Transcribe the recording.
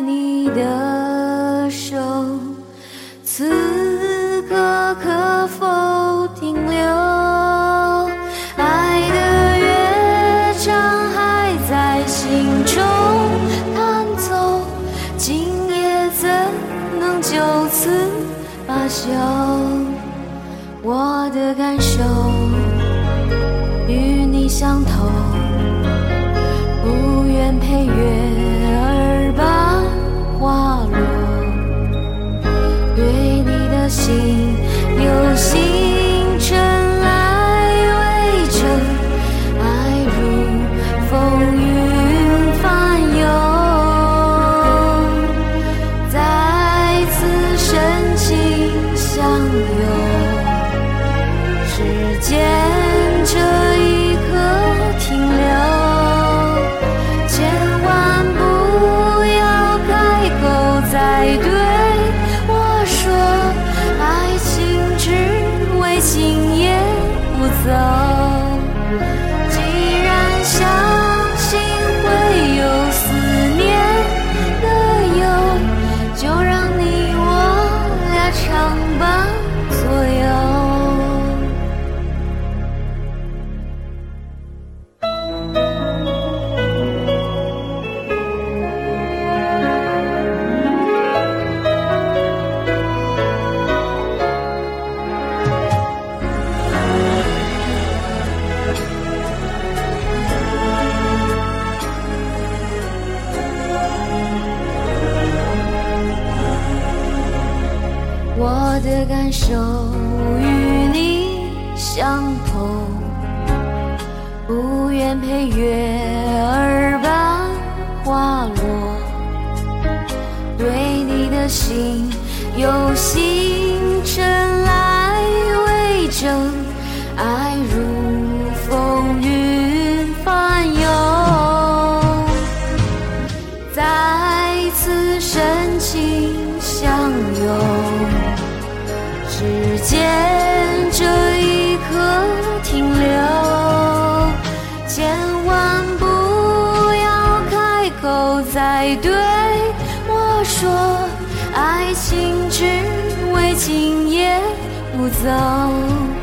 你的手，此刻可否停留？爱的乐章还在心中弹奏，今夜怎能就此罢休？我的感受与你相同。口再我的感受与你相同，不愿陪月儿般滑落，对你的心有星辰来为证，爱如风云翻涌。再次深情相拥，见这一刻停留，千万不要开口再对我说，爱情只为今夜不走。